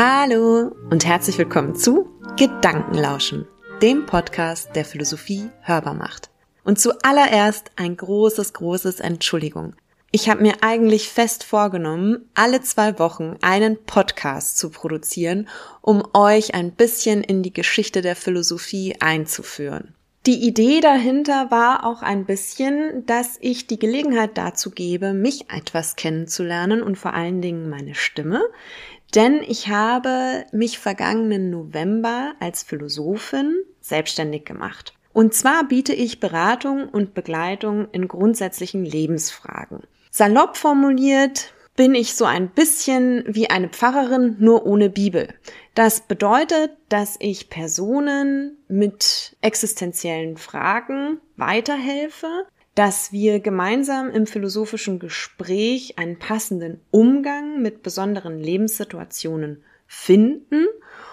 Hallo und herzlich willkommen zu Gedankenlauschen, dem Podcast, der Philosophie hörbar macht. Und zuallererst ein großes, großes Entschuldigung. Ich habe mir eigentlich fest vorgenommen, alle zwei Wochen einen Podcast zu produzieren, um euch ein bisschen in die Geschichte der Philosophie einzuführen. Die Idee dahinter war auch ein bisschen, dass ich die Gelegenheit dazu gebe, mich etwas kennenzulernen und vor allen Dingen meine Stimme. Denn ich habe mich vergangenen November als Philosophin selbstständig gemacht. Und zwar biete ich Beratung und Begleitung in grundsätzlichen Lebensfragen. Salopp formuliert bin ich so ein bisschen wie eine Pfarrerin, nur ohne Bibel. Das bedeutet, dass ich Personen mit existenziellen Fragen weiterhelfe, dass wir gemeinsam im philosophischen Gespräch einen passenden Umgang mit besonderen Lebenssituationen finden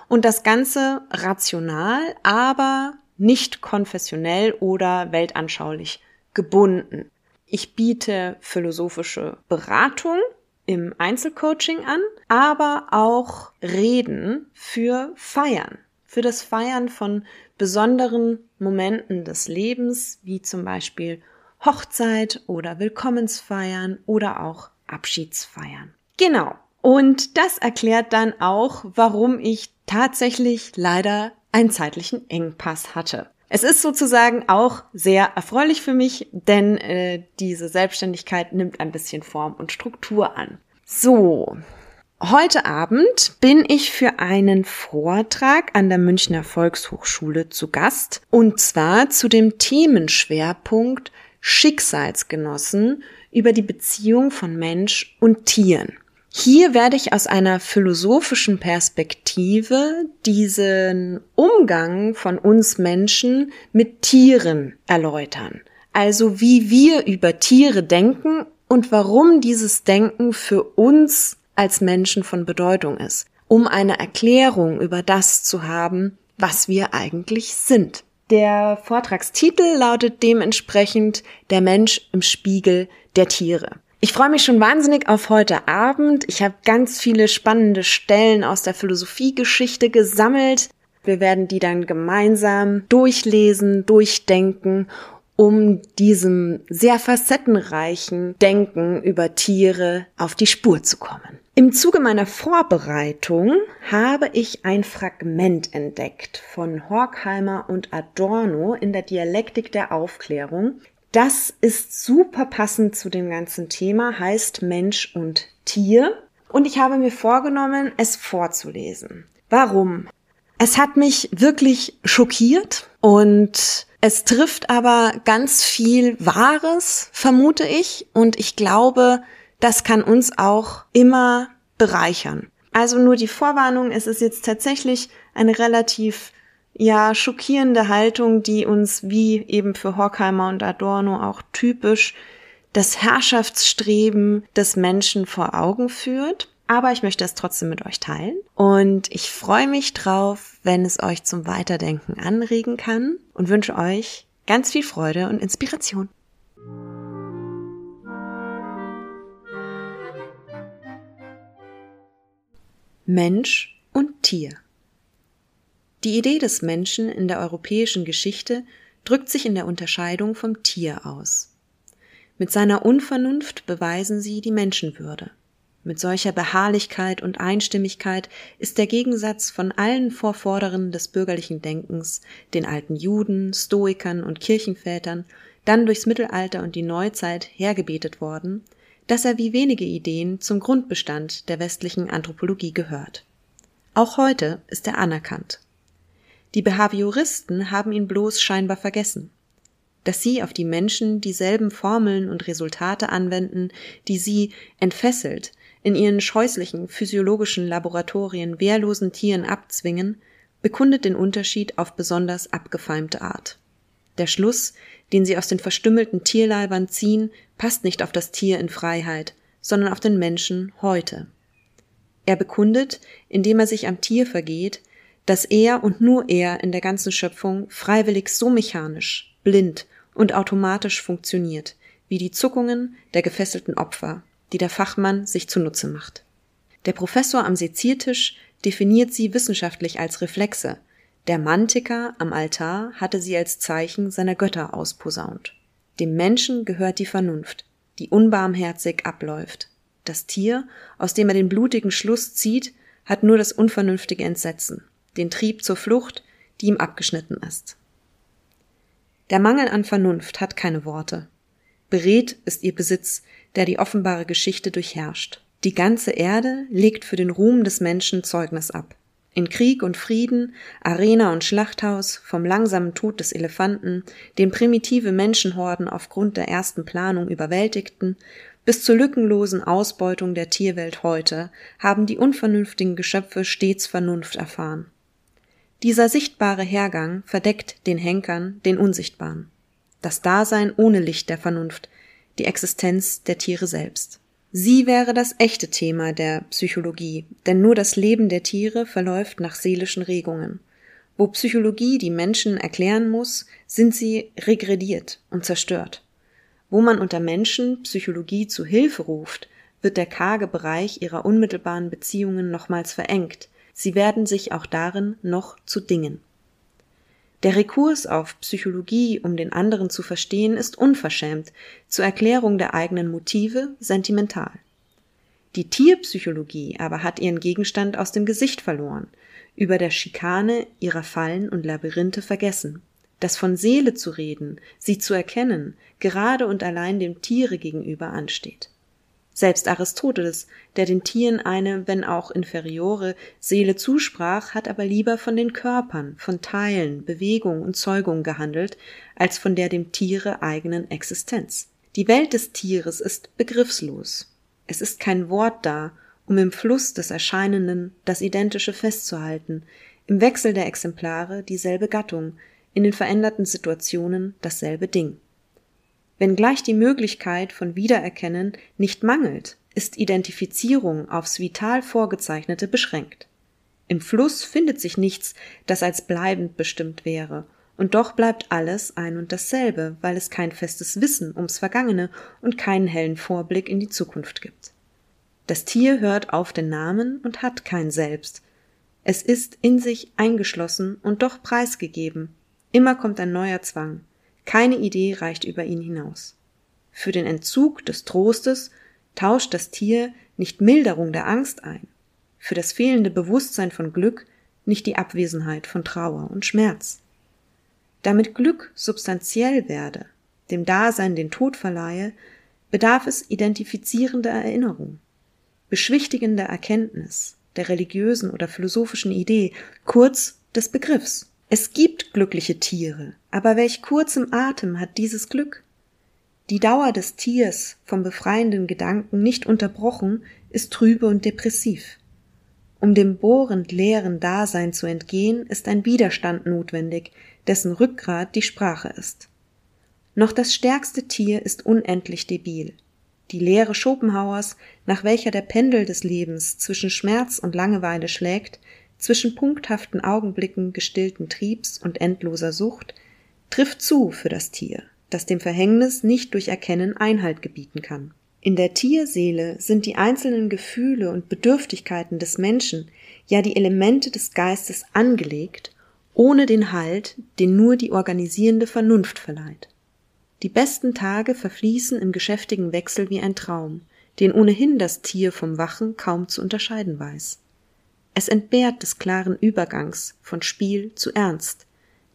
und das Ganze rational, aber nicht konfessionell oder weltanschaulich gebunden. Ich biete philosophische Beratung im Einzelcoaching an, aber auch Reden für Feiern, für das Feiern von besonderen Momenten des Lebens, wie zum Beispiel Hochzeit oder Willkommensfeiern oder auch Abschiedsfeiern. Genau. Und das erklärt dann auch, warum ich tatsächlich leider einen zeitlichen Engpass hatte. Es ist sozusagen auch sehr erfreulich für mich, denn äh, diese Selbstständigkeit nimmt ein bisschen Form und Struktur an. So, heute Abend bin ich für einen Vortrag an der Münchner Volkshochschule zu Gast und zwar zu dem Themenschwerpunkt Schicksalsgenossen über die Beziehung von Mensch und Tieren. Hier werde ich aus einer philosophischen Perspektive diesen Umgang von uns Menschen mit Tieren erläutern. Also wie wir über Tiere denken und warum dieses Denken für uns als Menschen von Bedeutung ist, um eine Erklärung über das zu haben, was wir eigentlich sind. Der Vortragstitel lautet dementsprechend Der Mensch im Spiegel der Tiere. Ich freue mich schon wahnsinnig auf heute Abend. Ich habe ganz viele spannende Stellen aus der Philosophiegeschichte gesammelt. Wir werden die dann gemeinsam durchlesen, durchdenken, um diesem sehr facettenreichen Denken über Tiere auf die Spur zu kommen. Im Zuge meiner Vorbereitung habe ich ein Fragment entdeckt von Horkheimer und Adorno in der Dialektik der Aufklärung. Das ist super passend zu dem ganzen Thema, heißt Mensch und Tier. Und ich habe mir vorgenommen, es vorzulesen. Warum? Es hat mich wirklich schockiert und es trifft aber ganz viel Wahres, vermute ich. Und ich glaube, das kann uns auch immer bereichern. Also nur die Vorwarnung, es ist jetzt tatsächlich eine relativ ja schockierende Haltung, die uns wie eben für Horkheimer und Adorno auch typisch das Herrschaftsstreben des Menschen vor Augen führt. Aber ich möchte es trotzdem mit euch teilen und ich freue mich drauf, wenn es euch zum Weiterdenken anregen kann und wünsche euch ganz viel Freude und Inspiration. Mensch und Tier. Die Idee des Menschen in der europäischen Geschichte drückt sich in der Unterscheidung vom Tier aus. Mit seiner Unvernunft beweisen sie die Menschenwürde. Mit solcher Beharrlichkeit und Einstimmigkeit ist der Gegensatz von allen Vorvorderen des bürgerlichen Denkens, den alten Juden, Stoikern und Kirchenvätern, dann durchs Mittelalter und die Neuzeit hergebetet worden, dass er wie wenige Ideen zum Grundbestand der westlichen Anthropologie gehört. Auch heute ist er anerkannt. Die Behavioristen haben ihn bloß scheinbar vergessen. Dass sie auf die Menschen dieselben Formeln und Resultate anwenden, die sie entfesselt in ihren scheußlichen physiologischen Laboratorien wehrlosen Tieren abzwingen, bekundet den Unterschied auf besonders abgefeimte Art. Der Schluss, den sie aus den verstümmelten Tierleibern ziehen, passt nicht auf das Tier in Freiheit, sondern auf den Menschen heute. Er bekundet, indem er sich am Tier vergeht, dass er und nur er in der ganzen Schöpfung freiwillig so mechanisch, blind und automatisch funktioniert, wie die Zuckungen der gefesselten Opfer, die der Fachmann sich zunutze macht. Der Professor am Seziertisch, definiert sie wissenschaftlich als Reflexe. Der Mantiker am Altar hatte sie als Zeichen seiner Götter ausposaunt. Dem Menschen gehört die Vernunft, die unbarmherzig abläuft. Das Tier, aus dem er den blutigen Schluss zieht, hat nur das unvernünftige Entsetzen, den Trieb zur Flucht, die ihm abgeschnitten ist. Der Mangel an Vernunft hat keine Worte. Beredt ist ihr Besitz, der die offenbare Geschichte durchherrscht. Die ganze Erde legt für den Ruhm des Menschen Zeugnis ab. In Krieg und Frieden, Arena und Schlachthaus, vom langsamen Tod des Elefanten, den primitive Menschenhorden aufgrund der ersten Planung überwältigten, bis zur lückenlosen Ausbeutung der Tierwelt heute haben die unvernünftigen Geschöpfe stets Vernunft erfahren. Dieser sichtbare Hergang verdeckt den Henkern den Unsichtbaren. Das Dasein ohne Licht der Vernunft, die Existenz der Tiere selbst. Sie wäre das echte Thema der Psychologie, denn nur das Leben der Tiere verläuft nach seelischen Regungen. Wo Psychologie die Menschen erklären muss, sind sie regrediert und zerstört. Wo man unter Menschen Psychologie zu Hilfe ruft, wird der karge Bereich ihrer unmittelbaren Beziehungen nochmals verengt, sie werden sich auch darin noch zu Dingen. Der Rekurs auf Psychologie, um den anderen zu verstehen, ist unverschämt, zur Erklärung der eigenen Motive sentimental. Die Tierpsychologie aber hat ihren Gegenstand aus dem Gesicht verloren, über der Schikane ihrer Fallen und Labyrinthe vergessen dass von Seele zu reden, sie zu erkennen, gerade und allein dem Tiere gegenüber ansteht. Selbst Aristoteles, der den Tieren eine, wenn auch inferiore, Seele zusprach, hat aber lieber von den Körpern, von Teilen, Bewegung und Zeugung gehandelt, als von der dem Tiere eigenen Existenz. Die Welt des Tieres ist begriffslos. Es ist kein Wort da, um im Fluss des Erscheinenden das Identische festzuhalten, im Wechsel der Exemplare dieselbe Gattung, in den veränderten Situationen dasselbe Ding. Wenngleich die Möglichkeit von Wiedererkennen nicht mangelt, ist Identifizierung aufs vital Vorgezeichnete beschränkt. Im Fluss findet sich nichts, das als bleibend bestimmt wäre, und doch bleibt alles ein und dasselbe, weil es kein festes Wissen ums Vergangene und keinen hellen Vorblick in die Zukunft gibt. Das Tier hört auf den Namen und hat kein Selbst. Es ist in sich eingeschlossen und doch preisgegeben, Immer kommt ein neuer Zwang. Keine Idee reicht über ihn hinaus. Für den Entzug des Trostes tauscht das Tier nicht Milderung der Angst ein, für das fehlende Bewusstsein von Glück nicht die Abwesenheit von Trauer und Schmerz. Damit Glück substanziell werde, dem Dasein den Tod verleihe, bedarf es identifizierender Erinnerung, beschwichtigender Erkenntnis, der religiösen oder philosophischen Idee, kurz des Begriffs. Es gibt glückliche Tiere, aber welch kurzem Atem hat dieses Glück? Die Dauer des Tiers vom befreienden Gedanken nicht unterbrochen ist trübe und depressiv. Um dem bohrend leeren Dasein zu entgehen, ist ein Widerstand notwendig, dessen Rückgrat die Sprache ist. Noch das stärkste Tier ist unendlich debil. Die Lehre Schopenhauers, nach welcher der Pendel des Lebens zwischen Schmerz und Langeweile schlägt, zwischen punkthaften Augenblicken gestillten Triebs und endloser Sucht, trifft zu für das Tier, das dem Verhängnis nicht durch Erkennen Einhalt gebieten kann. In der Tierseele sind die einzelnen Gefühle und Bedürftigkeiten des Menschen, ja die Elemente des Geistes angelegt, ohne den Halt, den nur die organisierende Vernunft verleiht. Die besten Tage verfließen im geschäftigen Wechsel wie ein Traum, den ohnehin das Tier vom Wachen kaum zu unterscheiden weiß. Es entbehrt des klaren Übergangs von Spiel zu Ernst,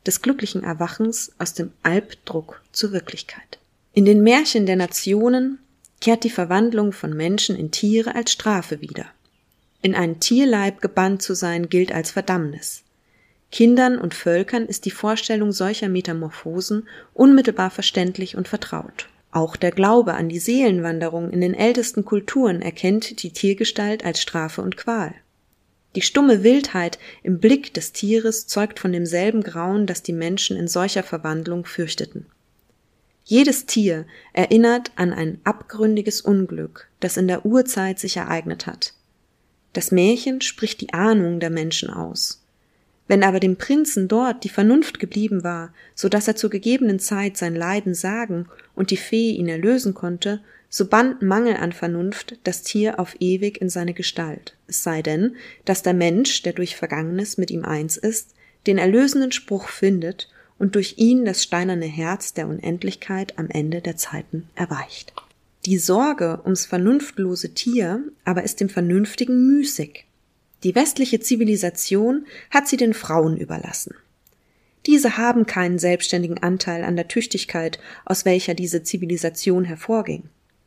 des glücklichen Erwachens aus dem Albdruck zur Wirklichkeit. In den Märchen der Nationen kehrt die Verwandlung von Menschen in Tiere als Strafe wieder. In einen Tierleib gebannt zu sein gilt als Verdammnis. Kindern und Völkern ist die Vorstellung solcher Metamorphosen unmittelbar verständlich und vertraut. Auch der Glaube an die Seelenwanderung in den ältesten Kulturen erkennt die Tiergestalt als Strafe und Qual. Die stumme Wildheit im Blick des Tieres zeugt von demselben Grauen, das die Menschen in solcher Verwandlung fürchteten. Jedes Tier erinnert an ein abgründiges Unglück, das in der Urzeit sich ereignet hat. Das Märchen spricht die Ahnung der Menschen aus. Wenn aber dem Prinzen dort die Vernunft geblieben war, so dass er zur gegebenen Zeit sein Leiden sagen und die Fee ihn erlösen konnte, so band Mangel an Vernunft das Tier auf ewig in seine Gestalt, es sei denn, dass der Mensch, der durch Vergangenes mit ihm eins ist, den erlösenden Spruch findet und durch ihn das steinerne Herz der Unendlichkeit am Ende der Zeiten erweicht. Die Sorge ums vernunftlose Tier aber ist dem Vernünftigen müßig. Die westliche Zivilisation hat sie den Frauen überlassen. Diese haben keinen selbstständigen Anteil an der Tüchtigkeit, aus welcher diese Zivilisation hervorging.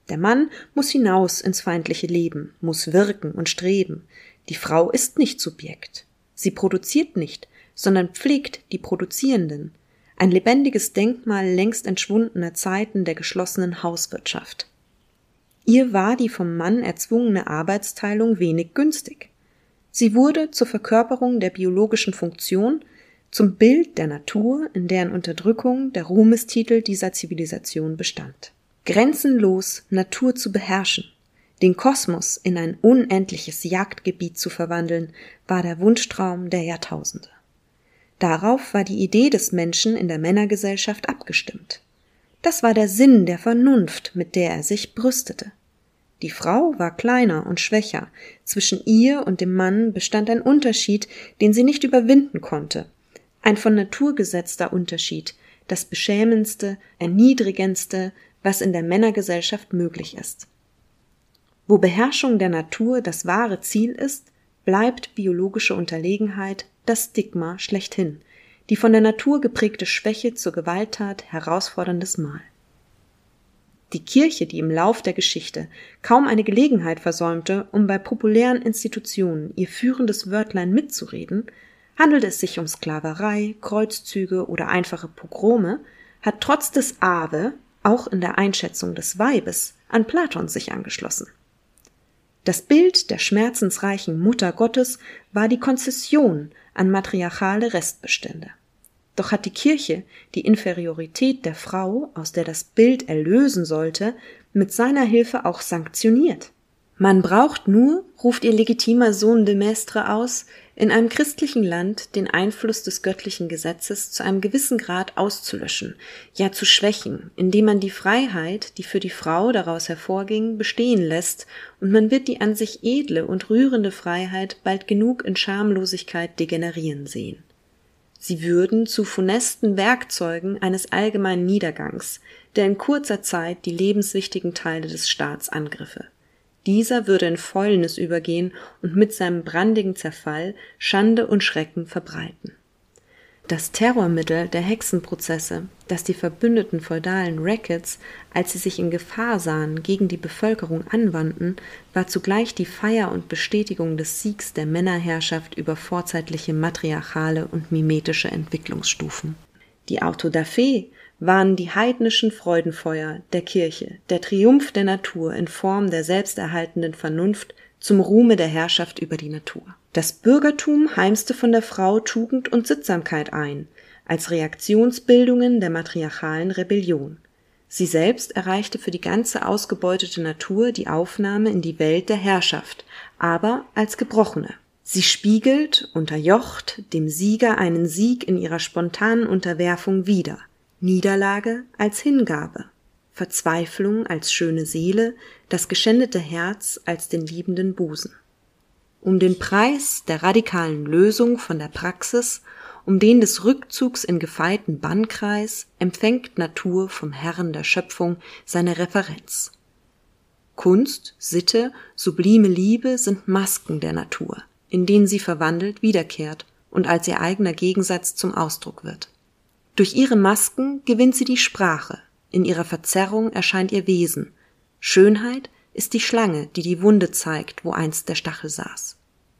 Der Mann muss hinaus ins feindliche Leben, muss wirken und streben. Die Frau ist nicht Subjekt. Sie produziert nicht, sondern pflegt die Produzierenden. Ein lebendiges Denkmal längst entschwundener Zeiten der geschlossenen Hauswirtschaft. Ihr war die vom Mann erzwungene Arbeitsteilung wenig günstig. Sie wurde zur Verkörperung der biologischen Funktion, zum Bild der Natur, in deren Unterdrückung der Ruhmestitel dieser Zivilisation bestand grenzenlos Natur zu beherrschen, den Kosmos in ein unendliches Jagdgebiet zu verwandeln, war der Wunschtraum der Jahrtausende. Darauf war die Idee des Menschen in der Männergesellschaft abgestimmt. Das war der Sinn der Vernunft, mit der er sich brüstete. Die Frau war kleiner und schwächer, zwischen ihr und dem Mann bestand ein Unterschied, den sie nicht überwinden konnte, ein von Natur gesetzter Unterschied, das beschämendste, erniedrigendste, was in der Männergesellschaft möglich ist. Wo Beherrschung der Natur das wahre Ziel ist, bleibt biologische Unterlegenheit das Stigma schlechthin, die von der Natur geprägte Schwäche zur Gewalttat herausforderndes Mal. Die Kirche, die im Lauf der Geschichte kaum eine Gelegenheit versäumte, um bei populären Institutionen ihr führendes Wörtlein mitzureden, handelt es sich um Sklaverei, Kreuzzüge oder einfache Pogrome, hat trotz des Ave auch in der Einschätzung des Weibes an Platon sich angeschlossen. Das Bild der schmerzensreichen Mutter Gottes war die Konzession an matriarchale Restbestände. Doch hat die Kirche die Inferiorität der Frau, aus der das Bild erlösen sollte, mit seiner Hilfe auch sanktioniert. Man braucht nur, ruft ihr legitimer Sohn de Maistre aus, in einem christlichen Land den Einfluss des göttlichen Gesetzes zu einem gewissen Grad auszulöschen, ja zu schwächen, indem man die Freiheit, die für die Frau daraus hervorging, bestehen lässt, und man wird die an sich edle und rührende Freiheit bald genug in Schamlosigkeit degenerieren sehen. Sie würden zu funesten Werkzeugen eines allgemeinen Niedergangs, der in kurzer Zeit die lebenswichtigen Teile des Staats angriffe. Dieser würde in Fäulnis übergehen und mit seinem brandigen Zerfall Schande und Schrecken verbreiten. Das Terrormittel der Hexenprozesse, das die verbündeten feudalen Rackets, als sie sich in Gefahr sahen, gegen die Bevölkerung anwandten, war zugleich die Feier und Bestätigung des Siegs der Männerherrschaft über vorzeitliche matriarchale und mimetische Entwicklungsstufen. Die Autodafé waren die heidnischen Freudenfeuer der Kirche, der Triumph der Natur in Form der selbsterhaltenden Vernunft zum Ruhme der Herrschaft über die Natur. Das Bürgertum heimste von der Frau Tugend und Sittsamkeit ein, als Reaktionsbildungen der matriarchalen Rebellion. Sie selbst erreichte für die ganze ausgebeutete Natur die Aufnahme in die Welt der Herrschaft, aber als gebrochene. Sie spiegelt, unterjocht, dem Sieger einen Sieg in ihrer spontanen Unterwerfung wider – Niederlage als Hingabe, Verzweiflung als schöne Seele, das geschändete Herz als den liebenden Busen. Um den Preis der radikalen Lösung von der Praxis, um den des Rückzugs in gefeiten Bannkreis, empfängt Natur vom Herrn der Schöpfung seine Referenz. Kunst, Sitte, sublime Liebe sind Masken der Natur, in denen sie verwandelt wiederkehrt und als ihr eigener Gegensatz zum Ausdruck wird. Durch ihre Masken gewinnt sie die Sprache, in ihrer Verzerrung erscheint ihr Wesen. Schönheit ist die Schlange, die die Wunde zeigt, wo einst der Stachel saß.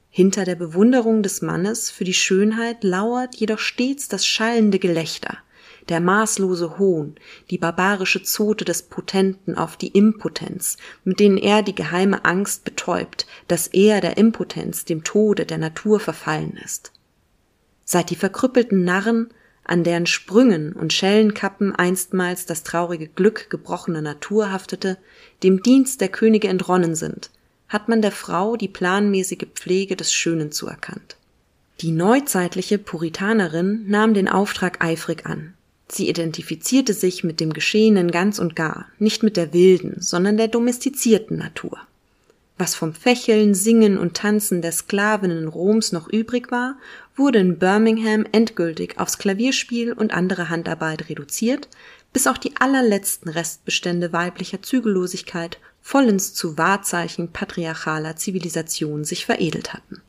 Hinter der Bewunderung des Mannes für die Schönheit lauert jedoch stets das schallende Gelächter, der maßlose Hohn, die barbarische Zote des Potenten auf die Impotenz, mit denen er die geheime Angst betäubt, dass er der Impotenz, dem Tode der Natur verfallen ist. Seit die verkrüppelten Narren an deren Sprüngen und Schellenkappen einstmals das traurige Glück gebrochener Natur haftete, dem Dienst der Könige entronnen sind, hat man der Frau die planmäßige Pflege des Schönen zuerkannt. Die neuzeitliche Puritanerin nahm den Auftrag eifrig an. Sie identifizierte sich mit dem Geschehenen ganz und gar, nicht mit der wilden, sondern der domestizierten Natur. Was vom Fächeln, Singen und Tanzen der Sklavinnen Roms noch übrig war, wurde in Birmingham endgültig aufs Klavierspiel und andere Handarbeit reduziert, bis auch die allerletzten Restbestände weiblicher Zügellosigkeit vollends zu Wahrzeichen patriarchaler Zivilisation sich veredelt hatten.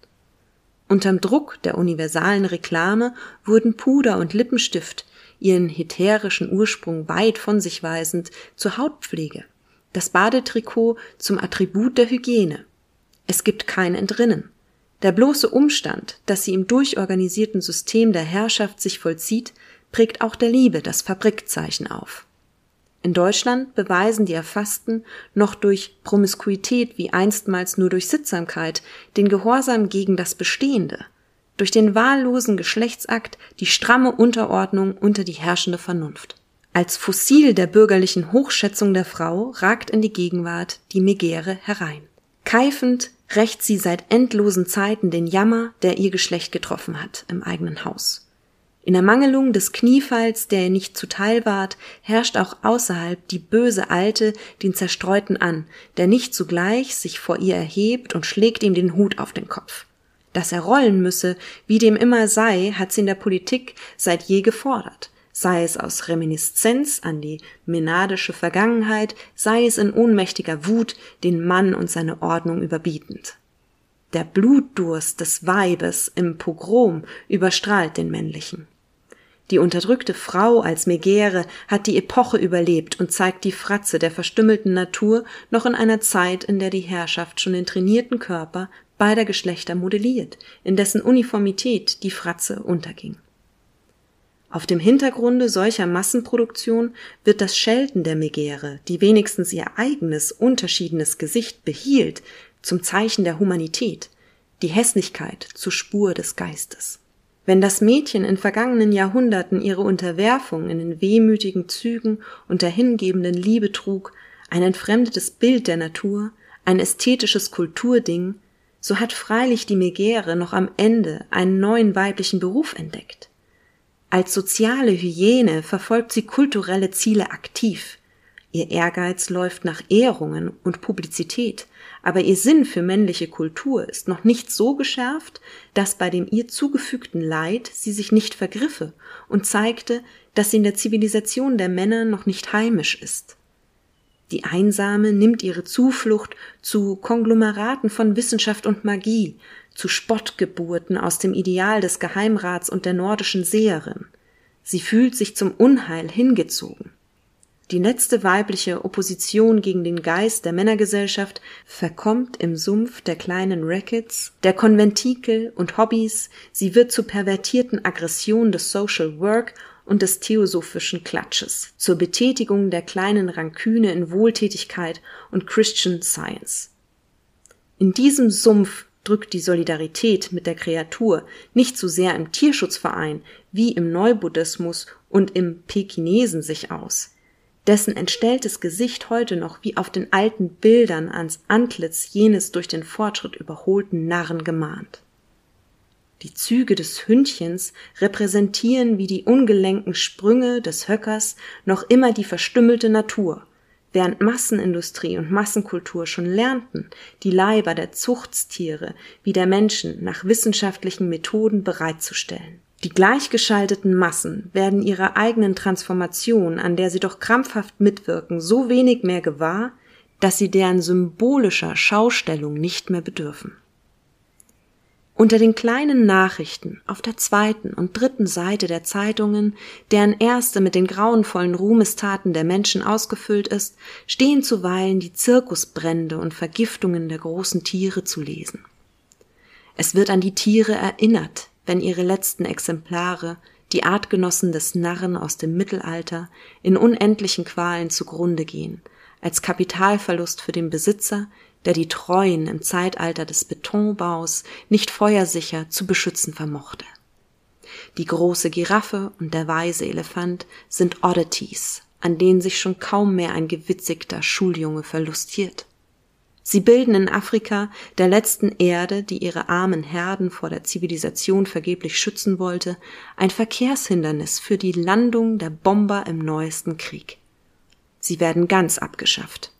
Unterm Druck der universalen Reklame wurden Puder und Lippenstift, ihren heterischen Ursprung weit von sich weisend, zur Hautpflege, das Badetrikot zum Attribut der Hygiene. Es gibt kein Entrinnen. Der bloße Umstand, dass sie im durchorganisierten System der Herrschaft sich vollzieht, prägt auch der Liebe das Fabrikzeichen auf. In Deutschland beweisen die Erfassten noch durch Promiskuität wie einstmals nur durch Sittsamkeit den Gehorsam gegen das Bestehende, durch den wahllosen Geschlechtsakt die stramme Unterordnung unter die herrschende Vernunft. Als Fossil der bürgerlichen Hochschätzung der Frau ragt in die Gegenwart die Megäre herein. Keifend rächt sie seit endlosen Zeiten den Jammer, der ihr Geschlecht getroffen hat, im eigenen Haus. In Ermangelung des Kniefalls, der ihr nicht zuteil ward, herrscht auch außerhalb die böse Alte den Zerstreuten an, der nicht zugleich sich vor ihr erhebt und schlägt ihm den Hut auf den Kopf. Dass er rollen müsse, wie dem immer sei, hat sie in der Politik seit je gefordert sei es aus Reminiszenz an die menadische Vergangenheit, sei es in ohnmächtiger Wut, den Mann und seine Ordnung überbietend. Der Blutdurst des Weibes im Pogrom überstrahlt den männlichen. Die unterdrückte Frau als Megäre hat die Epoche überlebt und zeigt die Fratze der verstümmelten Natur noch in einer Zeit, in der die Herrschaft schon den trainierten Körper beider Geschlechter modelliert, in dessen Uniformität die Fratze unterging. Auf dem Hintergrunde solcher Massenproduktion wird das Schelten der Megäre, die wenigstens ihr eigenes, unterschiedenes Gesicht behielt, zum Zeichen der Humanität, die Hässlichkeit zur Spur des Geistes. Wenn das Mädchen in vergangenen Jahrhunderten ihre Unterwerfung in den wehmütigen Zügen und der hingebenden Liebe trug, ein entfremdetes Bild der Natur, ein ästhetisches Kulturding, so hat freilich die Megäre noch am Ende einen neuen weiblichen Beruf entdeckt. Als soziale Hyäne verfolgt sie kulturelle Ziele aktiv. Ihr Ehrgeiz läuft nach Ehrungen und Publizität, aber ihr Sinn für männliche Kultur ist noch nicht so geschärft, dass bei dem ihr zugefügten Leid sie sich nicht vergriffe und zeigte, dass sie in der Zivilisation der Männer noch nicht heimisch ist. Die Einsame nimmt ihre Zuflucht zu Konglomeraten von Wissenschaft und Magie, zu Spottgeburten aus dem Ideal des Geheimrats und der nordischen Seherin. Sie fühlt sich zum Unheil hingezogen. Die letzte weibliche Opposition gegen den Geist der Männergesellschaft verkommt im Sumpf der kleinen Rackets, der Konventikel und Hobbys, sie wird zur pervertierten Aggression des Social Work und des theosophischen Klatsches, zur Betätigung der kleinen Ranküne in Wohltätigkeit und Christian Science. In diesem Sumpf drückt die Solidarität mit der Kreatur nicht so sehr im Tierschutzverein wie im Neubuddhismus und im Pekinesen sich aus, dessen entstelltes Gesicht heute noch wie auf den alten Bildern ans Antlitz jenes durch den Fortschritt überholten Narren gemahnt. Die Züge des Hündchens repräsentieren wie die ungelenken Sprünge des Höckers noch immer die verstümmelte Natur während Massenindustrie und Massenkultur schon lernten, die Leiber der Zuchtstiere wie der Menschen nach wissenschaftlichen Methoden bereitzustellen. Die gleichgeschalteten Massen werden ihrer eigenen Transformation, an der sie doch krampfhaft mitwirken, so wenig mehr gewahr, dass sie deren symbolischer Schaustellung nicht mehr bedürfen. Unter den kleinen Nachrichten auf der zweiten und dritten Seite der Zeitungen, deren erste mit den grauenvollen Ruhmestaten der Menschen ausgefüllt ist, stehen zuweilen die Zirkusbrände und Vergiftungen der großen Tiere zu lesen. Es wird an die Tiere erinnert, wenn ihre letzten Exemplare, die Artgenossen des Narren aus dem Mittelalter, in unendlichen Qualen zugrunde gehen, als Kapitalverlust für den Besitzer, der die Treuen im Zeitalter des Betonbaus nicht feuersicher zu beschützen vermochte. Die große Giraffe und der weise Elefant sind Oddities, an denen sich schon kaum mehr ein gewitzigter Schuljunge verlustiert. Sie bilden in Afrika, der letzten Erde, die ihre armen Herden vor der Zivilisation vergeblich schützen wollte, ein Verkehrshindernis für die Landung der Bomber im neuesten Krieg. Sie werden ganz abgeschafft.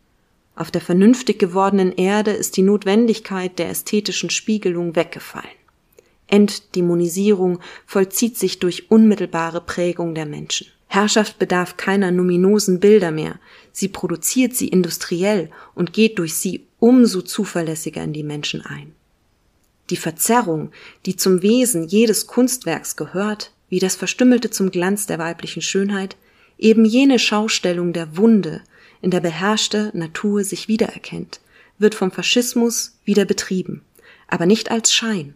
Auf der vernünftig gewordenen Erde ist die Notwendigkeit der ästhetischen Spiegelung weggefallen. Entdämonisierung vollzieht sich durch unmittelbare Prägung der Menschen. Herrschaft bedarf keiner numinosen Bilder mehr, sie produziert sie industriell und geht durch sie umso zuverlässiger in die Menschen ein. Die Verzerrung, die zum Wesen jedes Kunstwerks gehört, wie das Verstümmelte zum Glanz der weiblichen Schönheit, eben jene Schaustellung der Wunde, in der beherrschte Natur sich wiedererkennt, wird vom Faschismus wieder betrieben, aber nicht als Schein.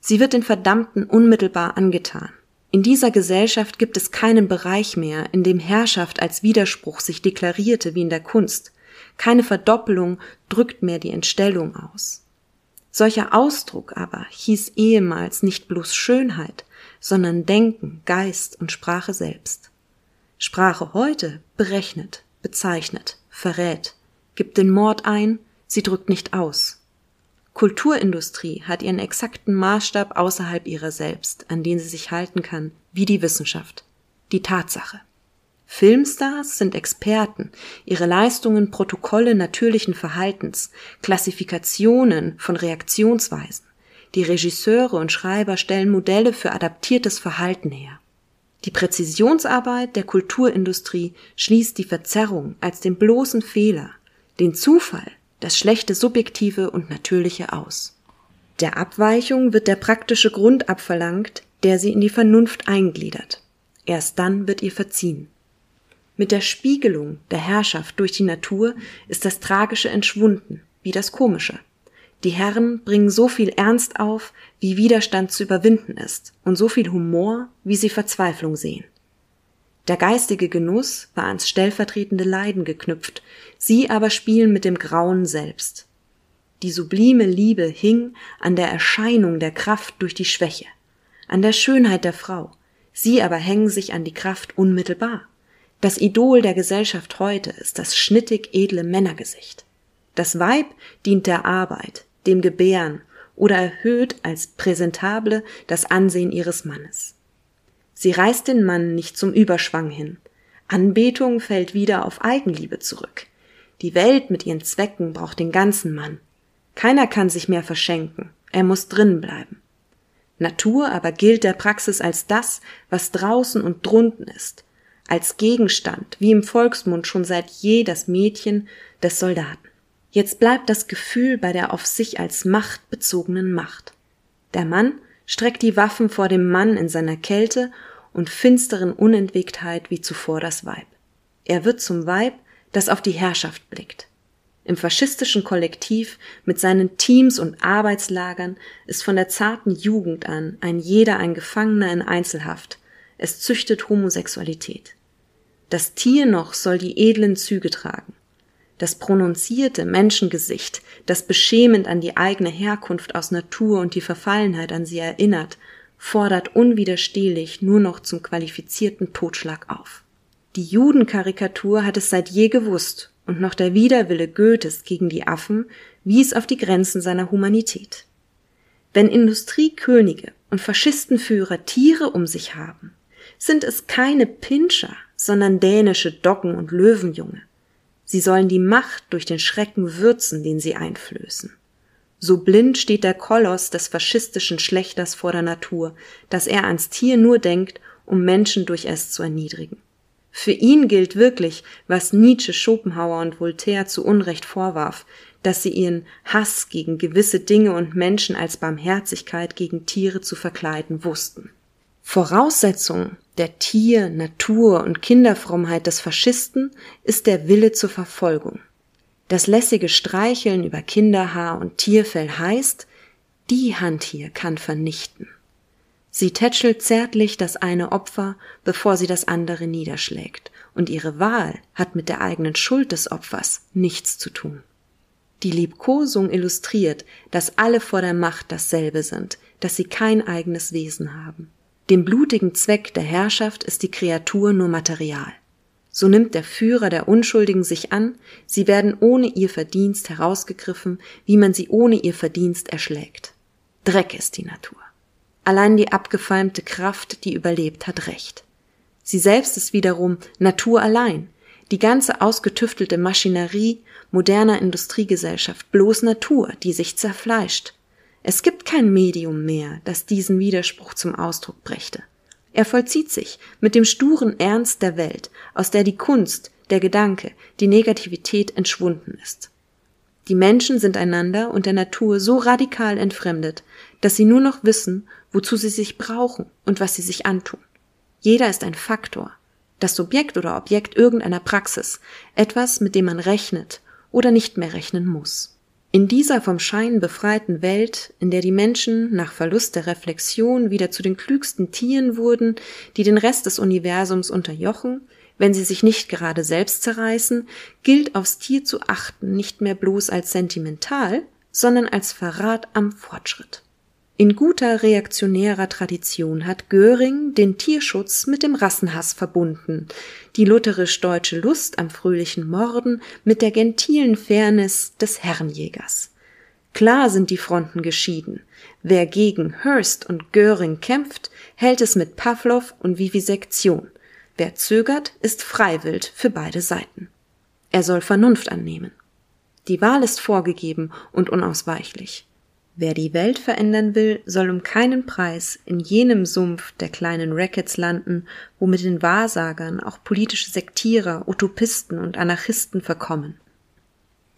Sie wird den Verdammten unmittelbar angetan. In dieser Gesellschaft gibt es keinen Bereich mehr, in dem Herrschaft als Widerspruch sich deklarierte wie in der Kunst. Keine Verdoppelung drückt mehr die Entstellung aus. Solcher Ausdruck aber hieß ehemals nicht bloß Schönheit, sondern Denken, Geist und Sprache selbst. Sprache heute berechnet, bezeichnet, verrät, gibt den Mord ein, sie drückt nicht aus. Kulturindustrie hat ihren exakten Maßstab außerhalb ihrer selbst, an den sie sich halten kann, wie die Wissenschaft, die Tatsache. Filmstars sind Experten, ihre Leistungen Protokolle natürlichen Verhaltens, Klassifikationen von Reaktionsweisen. Die Regisseure und Schreiber stellen Modelle für adaptiertes Verhalten her. Die Präzisionsarbeit der Kulturindustrie schließt die Verzerrung als den bloßen Fehler, den Zufall das schlechte Subjektive und Natürliche aus. Der Abweichung wird der praktische Grund abverlangt, der sie in die Vernunft eingliedert. Erst dann wird ihr verziehen. Mit der Spiegelung der Herrschaft durch die Natur ist das Tragische entschwunden, wie das Komische. Die Herren bringen so viel Ernst auf, wie Widerstand zu überwinden ist, und so viel Humor, wie sie Verzweiflung sehen. Der geistige Genuss war ans stellvertretende Leiden geknüpft, sie aber spielen mit dem Grauen selbst. Die sublime Liebe hing an der Erscheinung der Kraft durch die Schwäche, an der Schönheit der Frau, sie aber hängen sich an die Kraft unmittelbar. Das Idol der Gesellschaft heute ist das schnittig edle Männergesicht. Das Weib dient der Arbeit, dem Gebären oder erhöht als präsentable das Ansehen ihres Mannes. Sie reißt den Mann nicht zum Überschwang hin. Anbetung fällt wieder auf Eigenliebe zurück. Die Welt mit ihren Zwecken braucht den ganzen Mann. Keiner kann sich mehr verschenken. Er muss drinnen bleiben. Natur aber gilt der Praxis als das, was draußen und drunten ist, als Gegenstand, wie im Volksmund schon seit je das Mädchen des Soldaten. Jetzt bleibt das Gefühl bei der auf sich als Macht bezogenen Macht. Der Mann streckt die Waffen vor dem Mann in seiner Kälte und finsteren Unentwegtheit wie zuvor das Weib. Er wird zum Weib, das auf die Herrschaft blickt. Im faschistischen Kollektiv mit seinen Teams und Arbeitslagern ist von der zarten Jugend an ein jeder ein Gefangener in Einzelhaft. Es züchtet Homosexualität. Das Tier noch soll die edlen Züge tragen. Das prononzierte Menschengesicht, das beschämend an die eigene Herkunft aus Natur und die Verfallenheit an sie erinnert fordert unwiderstehlich nur noch zum qualifizierten Totschlag auf. Die Judenkarikatur hat es seit je gewusst, und noch der Widerwille Goethes gegen die Affen wies auf die Grenzen seiner Humanität. Wenn Industriekönige und Faschistenführer Tiere um sich haben, sind es keine Pinscher, sondern dänische Doggen und Löwenjunge. Sie sollen die Macht durch den Schrecken würzen, den sie einflößen. So blind steht der Koloss des faschistischen Schlechters vor der Natur, dass er ans Tier nur denkt, um Menschen durch es zu erniedrigen. Für ihn gilt wirklich, was Nietzsche, Schopenhauer und Voltaire zu Unrecht vorwarf, dass sie ihren Hass gegen gewisse Dinge und Menschen als Barmherzigkeit gegen Tiere zu verkleiden wussten. Voraussetzung der Tier-, Natur- und Kinderfrommheit des Faschisten ist der Wille zur Verfolgung. Das lässige Streicheln über Kinderhaar und Tierfell heißt, die Hand hier kann vernichten. Sie tätschelt zärtlich das eine Opfer, bevor sie das andere niederschlägt, und ihre Wahl hat mit der eigenen Schuld des Opfers nichts zu tun. Die Liebkosung illustriert, dass alle vor der Macht dasselbe sind, dass sie kein eigenes Wesen haben. Dem blutigen Zweck der Herrschaft ist die Kreatur nur Material. So nimmt der Führer der Unschuldigen sich an, sie werden ohne ihr Verdienst herausgegriffen, wie man sie ohne ihr Verdienst erschlägt. Dreck ist die Natur. Allein die abgefalmte Kraft, die überlebt, hat Recht. Sie selbst ist wiederum Natur allein, die ganze ausgetüftelte Maschinerie moderner Industriegesellschaft bloß Natur, die sich zerfleischt. Es gibt kein Medium mehr, das diesen Widerspruch zum Ausdruck brächte. Er vollzieht sich mit dem sturen Ernst der Welt, aus der die Kunst, der Gedanke, die Negativität entschwunden ist. Die Menschen sind einander und der Natur so radikal entfremdet, dass sie nur noch wissen, wozu sie sich brauchen und was sie sich antun. Jeder ist ein Faktor, das Subjekt oder Objekt irgendeiner Praxis, etwas, mit dem man rechnet oder nicht mehr rechnen muss. In dieser vom Schein befreiten Welt, in der die Menschen nach Verlust der Reflexion wieder zu den klügsten Tieren wurden, die den Rest des Universums unterjochen, wenn sie sich nicht gerade selbst zerreißen, gilt aufs Tier zu achten nicht mehr bloß als sentimental, sondern als Verrat am Fortschritt. In guter reaktionärer Tradition hat Göring den Tierschutz mit dem Rassenhass verbunden, die lutherisch-deutsche Lust am fröhlichen Morden mit der gentilen Fairness des Herrenjägers. Klar sind die Fronten geschieden. Wer gegen Hearst und Göring kämpft, hält es mit Pavlov und Vivisektion. Wer zögert, ist freiwillig für beide Seiten. Er soll Vernunft annehmen. Die Wahl ist vorgegeben und unausweichlich. Wer die Welt verändern will, soll um keinen Preis in jenem Sumpf der kleinen Rackets landen, wo mit den Wahrsagern auch politische Sektierer, Utopisten und Anarchisten verkommen.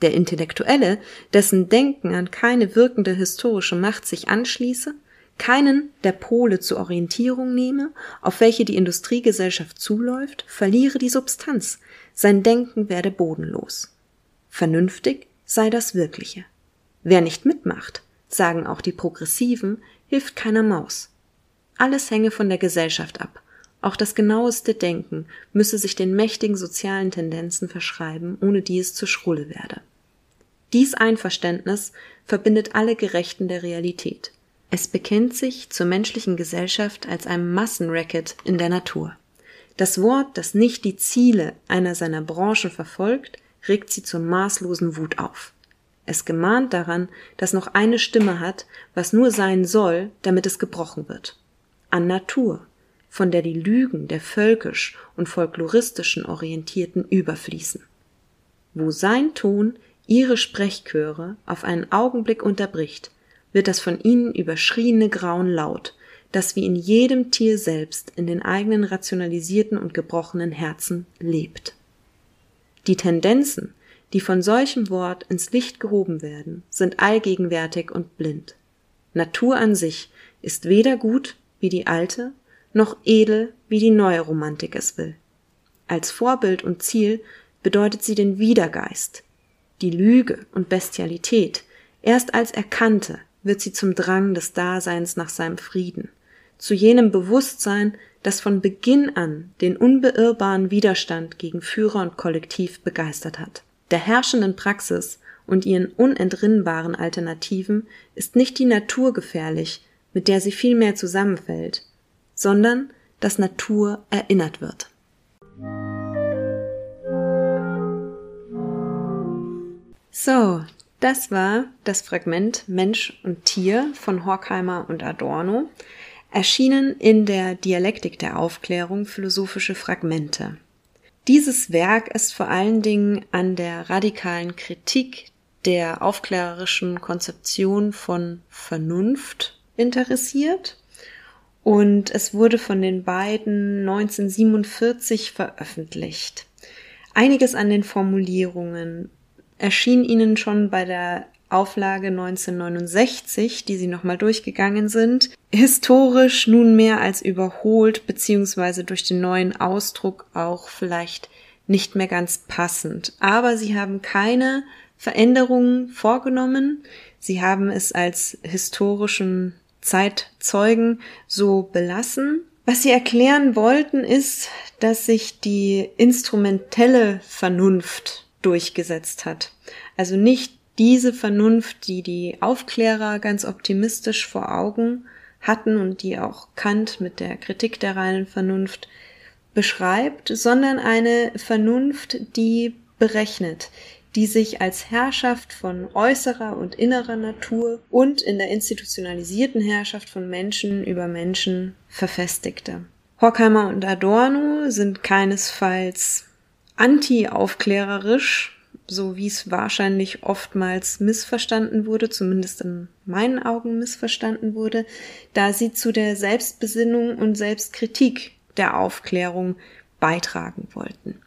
Der Intellektuelle, dessen Denken an keine wirkende historische Macht sich anschließe, keinen der Pole zur Orientierung nehme, auf welche die Industriegesellschaft zuläuft, verliere die Substanz, sein Denken werde bodenlos. Vernünftig sei das Wirkliche. Wer nicht mitmacht, sagen auch die Progressiven, hilft keiner Maus. Alles hänge von der Gesellschaft ab. Auch das genaueste Denken müsse sich den mächtigen sozialen Tendenzen verschreiben, ohne die es zur Schrulle werde. Dies Einverständnis verbindet alle Gerechten der Realität. Es bekennt sich zur menschlichen Gesellschaft als einem Massenracket in der Natur. Das Wort, das nicht die Ziele einer seiner Branchen verfolgt, regt sie zur maßlosen Wut auf. Es gemahnt daran, dass noch eine Stimme hat, was nur sein soll, damit es gebrochen wird. An Natur, von der die Lügen der völkisch und folkloristischen Orientierten überfließen. Wo sein Ton ihre Sprechchöre auf einen Augenblick unterbricht, wird das von ihnen überschriene Grauen laut, das wie in jedem Tier selbst in den eigenen rationalisierten und gebrochenen Herzen lebt. Die Tendenzen, die von solchem Wort ins Licht gehoben werden, sind allgegenwärtig und blind. Natur an sich ist weder gut wie die alte, noch edel wie die neue Romantik es will. Als Vorbild und Ziel bedeutet sie den Widergeist, die Lüge und Bestialität. Erst als Erkannte wird sie zum Drang des Daseins nach seinem Frieden, zu jenem Bewusstsein, das von Beginn an den unbeirrbaren Widerstand gegen Führer und Kollektiv begeistert hat der herrschenden Praxis und ihren unentrinnbaren Alternativen ist nicht die Natur gefährlich, mit der sie vielmehr zusammenfällt, sondern dass Natur erinnert wird. So, das war das Fragment Mensch und Tier von Horkheimer und Adorno, erschienen in der Dialektik der Aufklärung philosophische Fragmente. Dieses Werk ist vor allen Dingen an der radikalen Kritik der aufklärerischen Konzeption von Vernunft interessiert und es wurde von den beiden 1947 veröffentlicht. Einiges an den Formulierungen erschien ihnen schon bei der Auflage 1969, die sie nochmal durchgegangen sind, historisch nunmehr als überholt beziehungsweise durch den neuen Ausdruck auch vielleicht nicht mehr ganz passend. Aber sie haben keine Veränderungen vorgenommen. Sie haben es als historischen Zeitzeugen so belassen. Was sie erklären wollten, ist, dass sich die instrumentelle Vernunft durchgesetzt hat. Also nicht diese Vernunft, die die Aufklärer ganz optimistisch vor Augen hatten und die auch Kant mit der Kritik der reinen Vernunft beschreibt, sondern eine Vernunft, die berechnet, die sich als Herrschaft von äußerer und innerer Natur und in der institutionalisierten Herrschaft von Menschen über Menschen verfestigte. Horkheimer und Adorno sind keinesfalls anti-aufklärerisch, so wie es wahrscheinlich oftmals missverstanden wurde, zumindest in meinen Augen missverstanden wurde, da sie zu der Selbstbesinnung und Selbstkritik der Aufklärung beitragen wollten.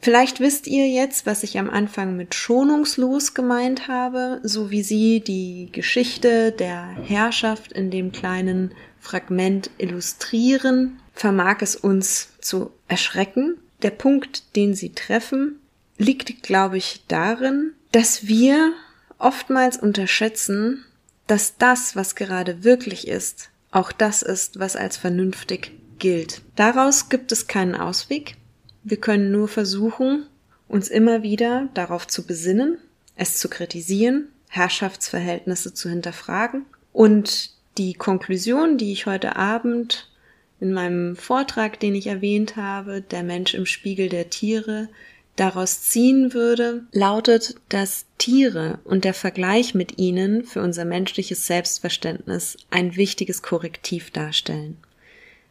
Vielleicht wisst ihr jetzt, was ich am Anfang mit schonungslos gemeint habe, so wie sie die Geschichte der Herrschaft in dem kleinen Fragment illustrieren, vermag es uns zu erschrecken. Der Punkt, den sie treffen, liegt, glaube ich, darin, dass wir oftmals unterschätzen, dass das, was gerade wirklich ist, auch das ist, was als vernünftig gilt. Daraus gibt es keinen Ausweg. Wir können nur versuchen, uns immer wieder darauf zu besinnen, es zu kritisieren, Herrschaftsverhältnisse zu hinterfragen und die Konklusion, die ich heute Abend in meinem Vortrag, den ich erwähnt habe, der Mensch im Spiegel der Tiere, daraus ziehen würde, lautet, dass Tiere und der Vergleich mit ihnen für unser menschliches Selbstverständnis ein wichtiges Korrektiv darstellen.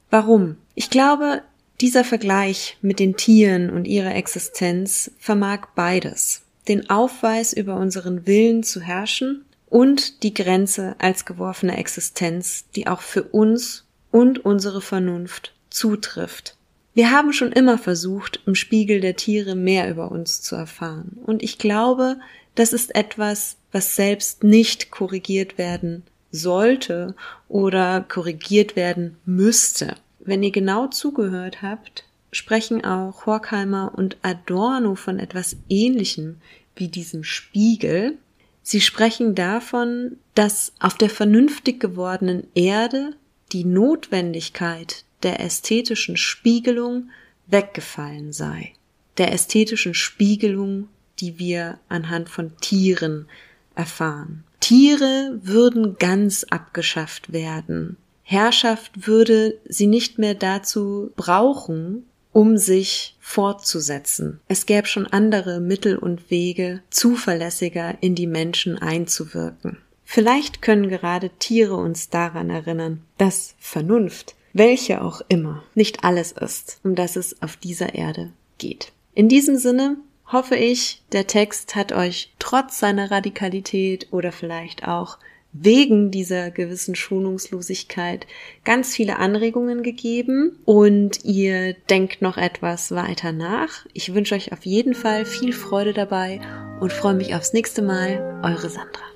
Warum? Ich glaube, dieser Vergleich mit den Tieren und ihrer Existenz vermag beides. Den Aufweis über unseren Willen zu herrschen und die Grenze als geworfene Existenz, die auch für uns und unsere Vernunft zutrifft. Wir haben schon immer versucht, im Spiegel der Tiere mehr über uns zu erfahren. Und ich glaube, das ist etwas, was selbst nicht korrigiert werden sollte oder korrigiert werden müsste. Wenn ihr genau zugehört habt, sprechen auch Horkheimer und Adorno von etwas Ähnlichem wie diesem Spiegel. Sie sprechen davon, dass auf der vernünftig gewordenen Erde die Notwendigkeit der ästhetischen Spiegelung weggefallen sei. Der ästhetischen Spiegelung, die wir anhand von Tieren erfahren. Tiere würden ganz abgeschafft werden. Herrschaft würde sie nicht mehr dazu brauchen, um sich fortzusetzen. Es gäbe schon andere Mittel und Wege, zuverlässiger in die Menschen einzuwirken. Vielleicht können gerade Tiere uns daran erinnern, dass Vernunft, welche auch immer, nicht alles ist, um das es auf dieser Erde geht. In diesem Sinne hoffe ich, der Text hat euch trotz seiner Radikalität oder vielleicht auch wegen dieser gewissen Schonungslosigkeit ganz viele Anregungen gegeben und ihr denkt noch etwas weiter nach. Ich wünsche euch auf jeden Fall viel Freude dabei und freue mich aufs nächste Mal. Eure Sandra.